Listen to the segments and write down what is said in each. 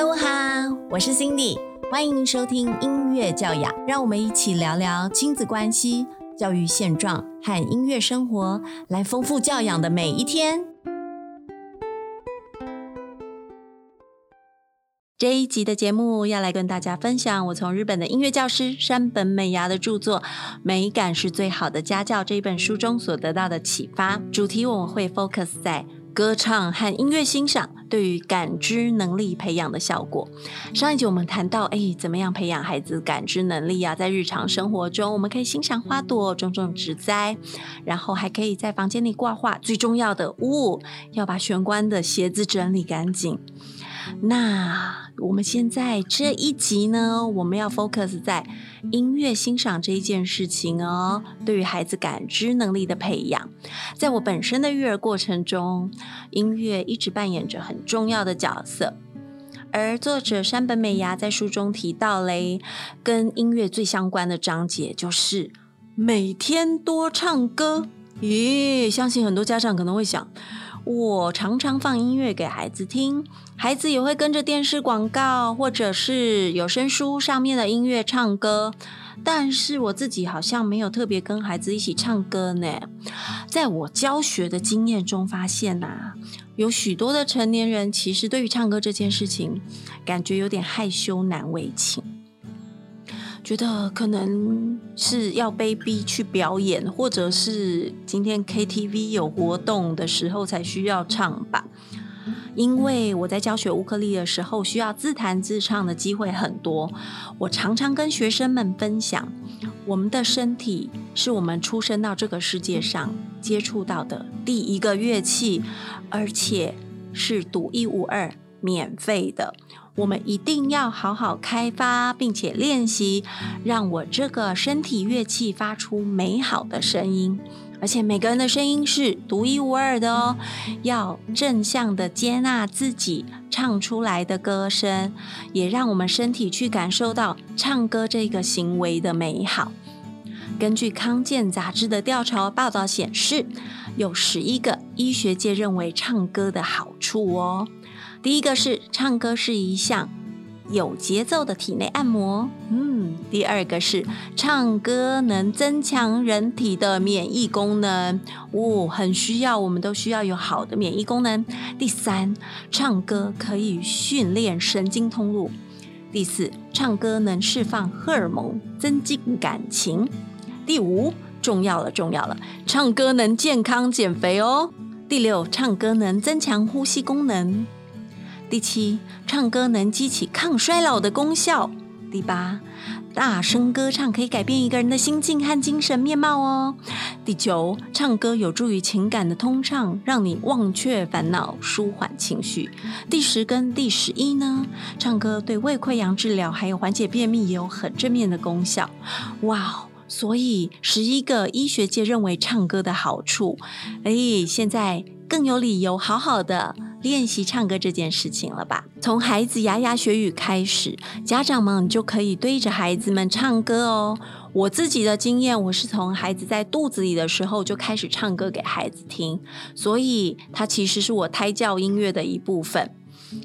Hello 哈，我是 Cindy，欢迎收听音乐教养，让我们一起聊聊亲子关系、教育现状和音乐生活，来丰富教养的每一天。这一集的节目要来跟大家分享我从日本的音乐教师山本美芽的著作《美感是最好的家教》这一本书中所得到的启发。主题我会 focus 在歌唱和音乐欣赏对于感知能力培养的效果。上一集我们谈到，哎，怎么样培养孩子感知能力啊？在日常生活中，我们可以欣赏花朵、种种植栽，然后还可以在房间里挂画。最重要的，呜，要把玄关的鞋子整理干净。那我们现在这一集呢，我们要 focus 在音乐欣赏这一件事情哦，对于孩子感知能力的培养。在我本身的育儿过程中，音乐一直扮演着很重要的角色。而作者山本美芽在书中提到嘞，跟音乐最相关的章节就是每天多唱歌。咦，相信很多家长可能会想。我常常放音乐给孩子听，孩子也会跟着电视广告或者是有声书上面的音乐唱歌。但是我自己好像没有特别跟孩子一起唱歌呢。在我教学的经验中发现呐，有许多的成年人其实对于唱歌这件事情，感觉有点害羞难为情。觉得可能是要被逼去表演，或者是今天 KTV 有活动的时候才需要唱吧。因为我在教学乌克丽的时候，需要自弹自唱的机会很多。我常常跟学生们分享，我们的身体是我们出生到这个世界上接触到的第一个乐器，而且是独一无二、免费的。我们一定要好好开发，并且练习，让我这个身体乐器发出美好的声音。而且每个人的声音是独一无二的哦，要正向的接纳自己唱出来的歌声，也让我们身体去感受到唱歌这个行为的美好。根据康健杂志的调查报道显示，有十一个医学界认为唱歌的好处哦。第一个是唱歌是一项有节奏的体内按摩，嗯，第二个是唱歌能增强人体的免疫功能，哦，很需要，我们都需要有好的免疫功能。第三，唱歌可以训练神经通路。第四，唱歌能释放荷尔蒙，增进感情。第五，重要了，重要了，唱歌能健康减肥哦。第六，唱歌能增强呼吸功能。第七，唱歌能激起抗衰老的功效。第八，大声歌唱可以改变一个人的心境和精神面貌哦。第九，唱歌有助于情感的通畅，让你忘却烦恼，舒缓情绪。第十跟第十一呢，唱歌对胃溃疡治疗还有缓解便秘也有很正面的功效。哇哦，所以十一个医学界认为唱歌的好处，哎，现在更有理由好好的。练习唱歌这件事情了吧？从孩子牙牙学语开始，家长们就可以对着孩子们唱歌哦。我自己的经验，我是从孩子在肚子里的时候就开始唱歌给孩子听，所以它其实是我胎教音乐的一部分。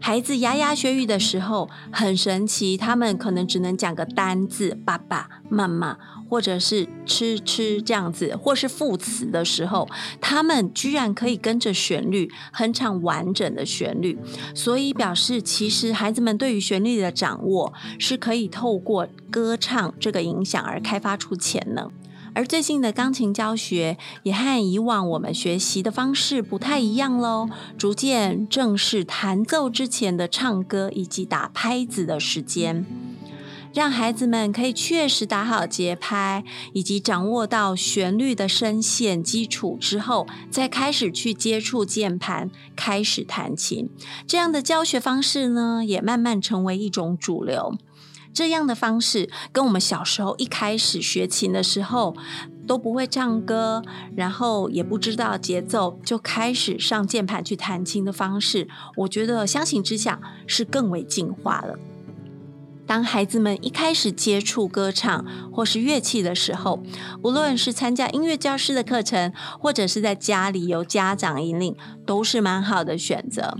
孩子牙牙学语的时候很神奇，他们可能只能讲个单字“爸爸妈妈”或者是“吃吃”这样子，或是副词的时候，他们居然可以跟着旋律哼唱完整的旋律，所以表示其实孩子们对于旋律的掌握是可以透过歌唱这个影响而开发出潜能。而最近的钢琴教学也和以往我们学习的方式不太一样喽，逐渐正式弹奏之前的唱歌以及打拍子的时间，让孩子们可以确实打好节拍，以及掌握到旋律的声线基础之后，再开始去接触键盘，开始弹琴。这样的教学方式呢，也慢慢成为一种主流。这样的方式跟我们小时候一开始学琴的时候都不会唱歌，然后也不知道节奏，就开始上键盘去弹琴的方式，我觉得相形之下是更为进化了。当孩子们一开始接触歌唱或是乐器的时候，无论是参加音乐教师的课程，或者是在家里由家长引领，都是蛮好的选择。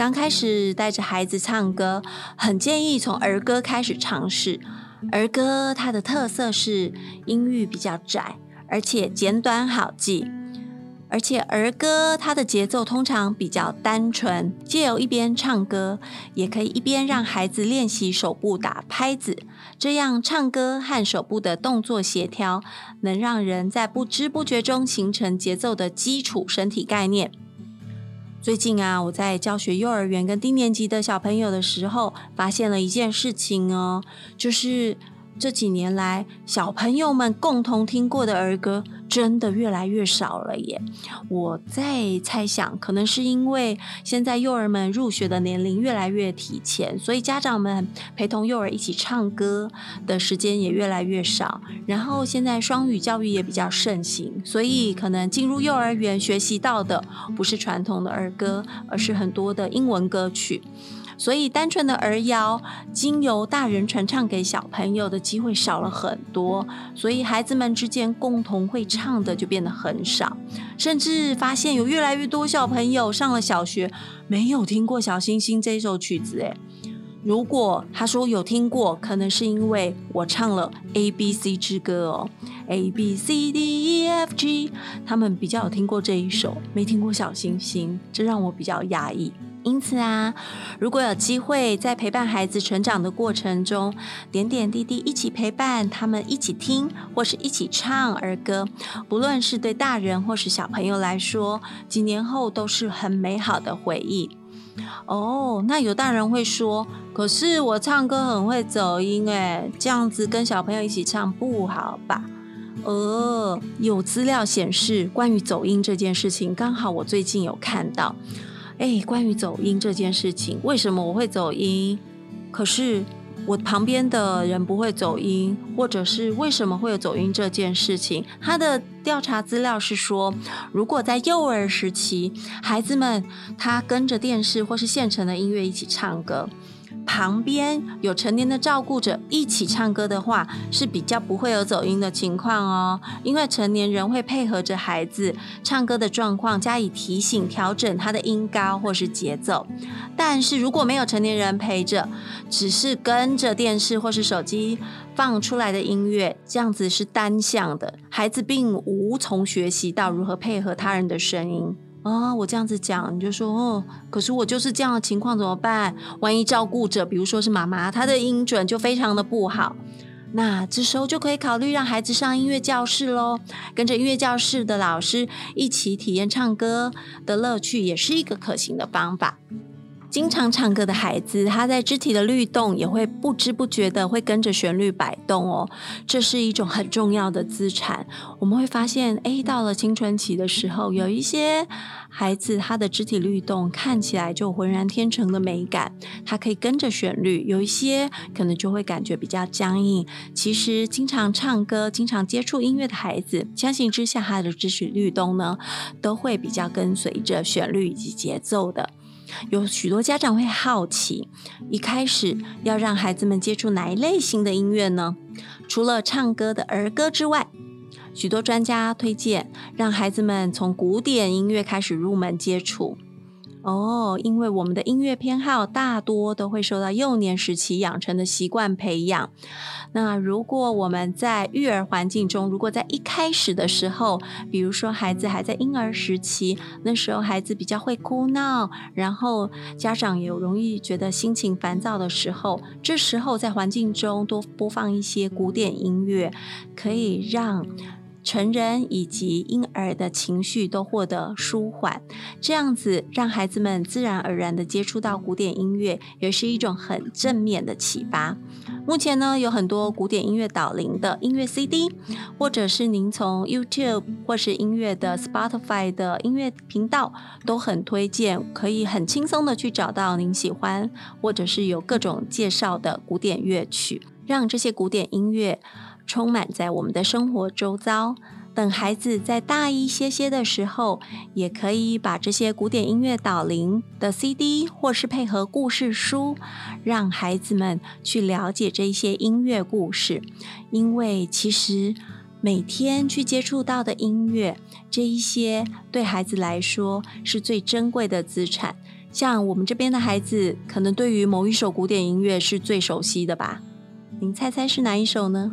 刚开始带着孩子唱歌，很建议从儿歌开始尝试。儿歌它的特色是音域比较窄，而且简短好记。而且儿歌它的节奏通常比较单纯，借由一边唱歌，也可以一边让孩子练习手部打拍子，这样唱歌和手部的动作协调，能让人在不知不觉中形成节奏的基础身体概念。最近啊，我在教学幼儿园跟低年级的小朋友的时候，发现了一件事情哦，就是这几年来小朋友们共同听过的儿歌。真的越来越少了耶！我在猜想，可能是因为现在幼儿们入学的年龄越来越提前，所以家长们陪同幼儿一起唱歌的时间也越来越少。然后现在双语教育也比较盛行，所以可能进入幼儿园学习到的不是传统的儿歌，而是很多的英文歌曲。所以，单纯的儿谣经由大人传唱给小朋友的机会少了很多，所以孩子们之间共同会唱的就变得很少，甚至发现有越来越多小朋友上了小学没有听过《小星星》这首曲子。诶，如果他说有听过，可能是因为我唱了 A B C 之歌哦，A B C D E F G，他们比较有听过这一首，没听过《小星星》，这让我比较压抑。因此啊，如果有机会在陪伴孩子成长的过程中，点点滴滴一起陪伴他们一起听或是一起唱儿歌，不论是对大人或是小朋友来说，几年后都是很美好的回忆。哦，那有大人会说，可是我唱歌很会走音，诶，这样子跟小朋友一起唱不好吧？呃，有资料显示关于走音这件事情，刚好我最近有看到。哎，关于走音这件事情，为什么我会走音？可是我旁边的人不会走音，或者是为什么会有走音这件事情？他的调查资料是说，如果在幼儿时期，孩子们他跟着电视或是现成的音乐一起唱歌。旁边有成年的照顾者一起唱歌的话，是比较不会有走音的情况哦。因为成年人会配合着孩子唱歌的状况加以提醒、调整他的音高或是节奏。但是如果没有成年人陪着，只是跟着电视或是手机放出来的音乐，这样子是单向的，孩子并无从学习到如何配合他人的声音。啊，我这样子讲，你就说哦，可是我就是这样的情况怎么办？万一照顾者，比如说是妈妈，她的音准就非常的不好，那这时候就可以考虑让孩子上音乐教室喽，跟着音乐教室的老师一起体验唱歌的乐趣，也是一个可行的方法。经常唱歌的孩子，他在肢体的律动也会不知不觉的会跟着旋律摆动哦，这是一种很重要的资产。我们会发现，哎，到了青春期的时候，有一些孩子他的肢体律动看起来就浑然天成的美感，他可以跟着旋律；有一些可能就会感觉比较僵硬。其实，经常唱歌、经常接触音乐的孩子，相信之下他的肢体律动呢，都会比较跟随着旋律以及节奏的。有许多家长会好奇，一开始要让孩子们接触哪一类型的音乐呢？除了唱歌的儿歌之外，许多专家推荐让孩子们从古典音乐开始入门接触。哦，因为我们的音乐偏好大多都会受到幼年时期养成的习惯培养。那如果我们在育儿环境中，如果在一开始的时候，比如说孩子还在婴儿时期，那时候孩子比较会哭闹，然后家长也容易觉得心情烦躁的时候，这时候在环境中多播放一些古典音乐，可以让。成人以及婴儿的情绪都获得舒缓，这样子让孩子们自然而然的接触到古典音乐，也是一种很正面的启发。目前呢，有很多古典音乐导聆的音乐 CD，或者是您从 YouTube 或是音乐的 Spotify 的音乐频道，都很推荐，可以很轻松的去找到您喜欢，或者是有各种介绍的古典乐曲，让这些古典音乐。充满在我们的生活周遭。等孩子再大一些些的时候，也可以把这些古典音乐导聆的 CD，或是配合故事书，让孩子们去了解这些音乐故事。因为其实每天去接触到的音乐，这一些对孩子来说是最珍贵的资产。像我们这边的孩子，可能对于某一首古典音乐是最熟悉的吧？您猜猜是哪一首呢？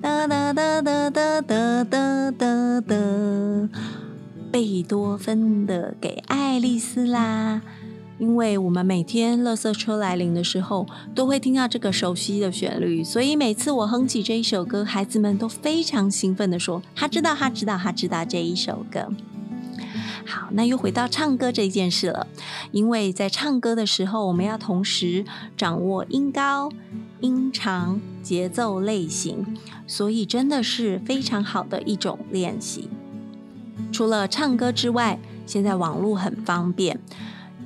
哒哒哒哒哒哒哒哒哒，贝多芬的《给爱丽丝》啦。因为我们每天垃圾车来临的时候，都会听到这个熟悉的旋律，所以每次我哼起这一首歌，孩子们都非常兴奋的说：“他知道，他知道，他知道这一首歌。”好，那又回到唱歌这件事了。因为在唱歌的时候，我们要同时掌握音高、音长、节奏类型，所以真的是非常好的一种练习。除了唱歌之外，现在网络很方便。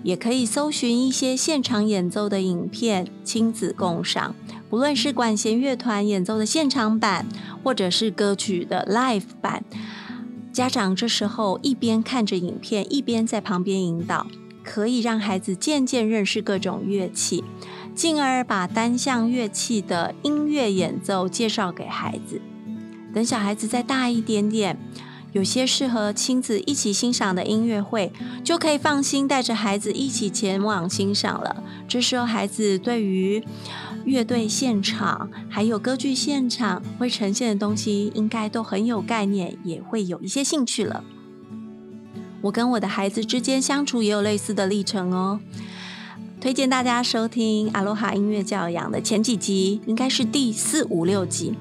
也可以搜寻一些现场演奏的影片，亲子共赏。不论是管弦乐团演奏的现场版，或者是歌曲的 live 版，家长这时候一边看着影片，一边在旁边引导，可以让孩子渐渐认识各种乐器，进而把单项乐器的音乐演奏介绍给孩子。等小孩子再大一点点。有些适合亲子一起欣赏的音乐会，就可以放心带着孩子一起前往欣赏了。这时候，孩子对于乐队现场还有歌剧现场会呈现的东西，应该都很有概念，也会有一些兴趣了。我跟我的孩子之间相处也有类似的历程哦。推荐大家收听阿罗哈音乐教养的前几集，应该是第四五六集。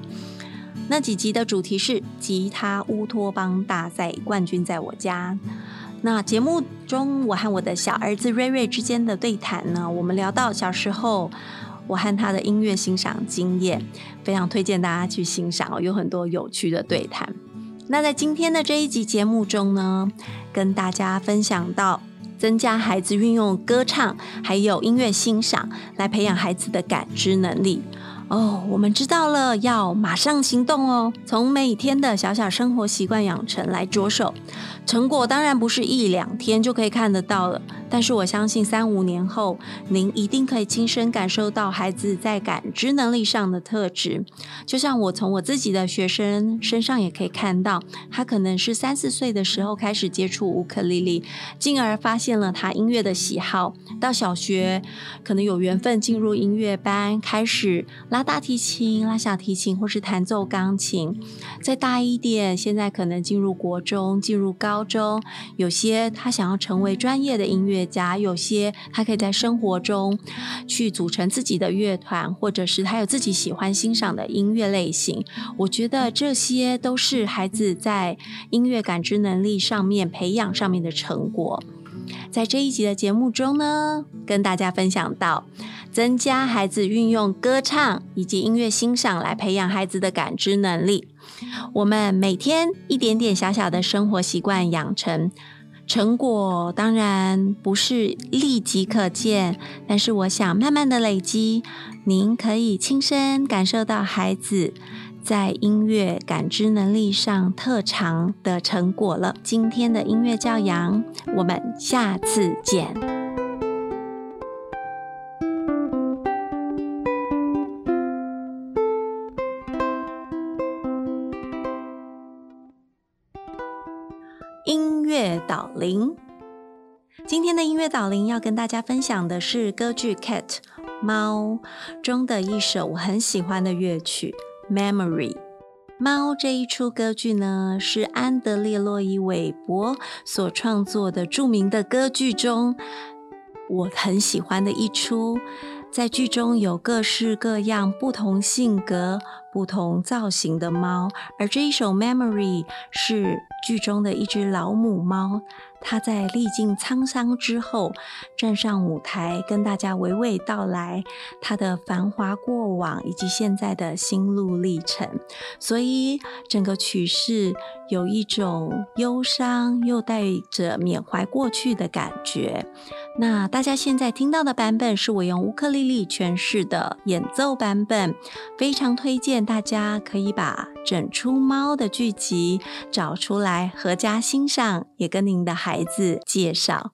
那几集的主题是吉他乌托邦大赛冠军在我家。那节目中，我和我的小儿子瑞瑞之间的对谈呢，我们聊到小时候我和他的音乐欣赏经验，非常推荐大家去欣赏哦，有很多有趣的对谈。那在今天的这一集节目中呢，跟大家分享到增加孩子运用歌唱还有音乐欣赏来培养孩子的感知能力。哦，我们知道了，要马上行动哦！从每天的小小生活习惯养成来着手，成果当然不是一两天就可以看得到了。但是我相信三五年后，您一定可以亲身感受到孩子在感知能力上的特质。就像我从我自己的学生身上也可以看到，他可能是三四岁的时候开始接触乌克丽丽，进而发现了他音乐的喜好。到小学可能有缘分进入音乐班，开始拉大提琴、拉小提琴，或是弹奏钢琴。再大一点，现在可能进入国中、进入高高中，有些他想要成为专业的音乐。家有些他可以在生活中去组成自己的乐团，或者是他有自己喜欢欣赏的音乐类型。我觉得这些都是孩子在音乐感知能力上面培养上面的成果。在这一集的节目中呢，跟大家分享到增加孩子运用歌唱以及音乐欣赏来培养孩子的感知能力。我们每天一点点小小的生活习惯养成。成果当然不是立即可见，但是我想慢慢的累积，您可以亲身感受到孩子在音乐感知能力上特长的成果了。今天的音乐教养，我们下次见。音乐导聆，今天的音乐导聆要跟大家分享的是歌剧《Cat》猫中的一首我很喜欢的乐曲《Memory》。猫这一出歌剧呢，是安德烈·洛伊·韦伯所创作的著名的歌剧中，我很喜欢的一出。在剧中有各式各样、不同性格、不同造型的猫，而这一首《Memory》是剧中的一只老母猫。它在历尽沧桑之后，站上舞台，跟大家娓娓道来它的繁华过往以及现在的心路历程。所以整个曲式有一种忧伤又带着缅怀过去的感觉。那大家现在听到的版本是我用乌克丽丽诠释的演奏版本，非常推荐大家可以把整出猫的剧集找出来，合家欣赏，也跟您的孩子介绍。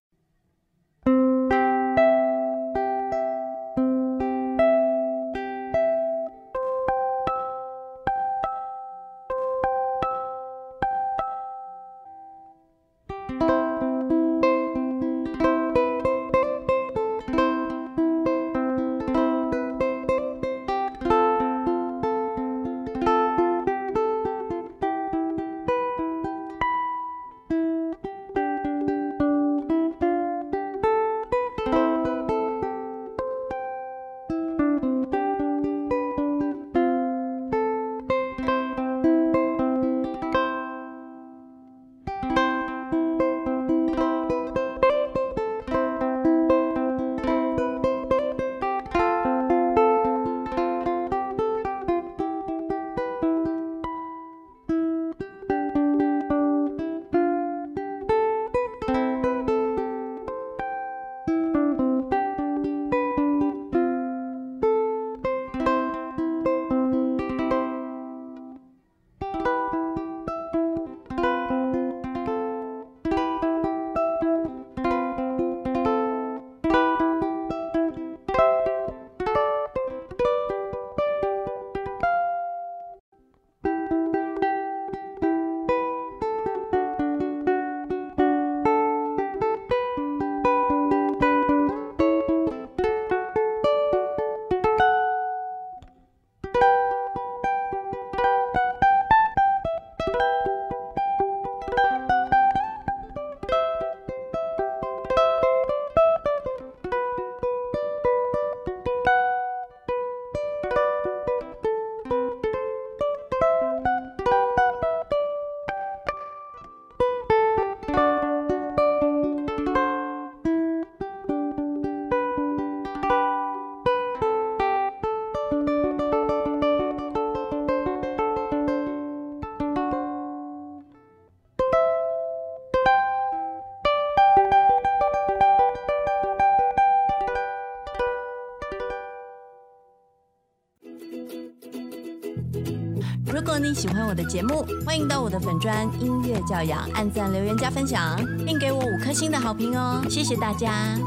喜欢我的节目，欢迎到我的粉专音乐教养按赞、留言、加分享，并给我五颗星的好评哦！谢谢大家。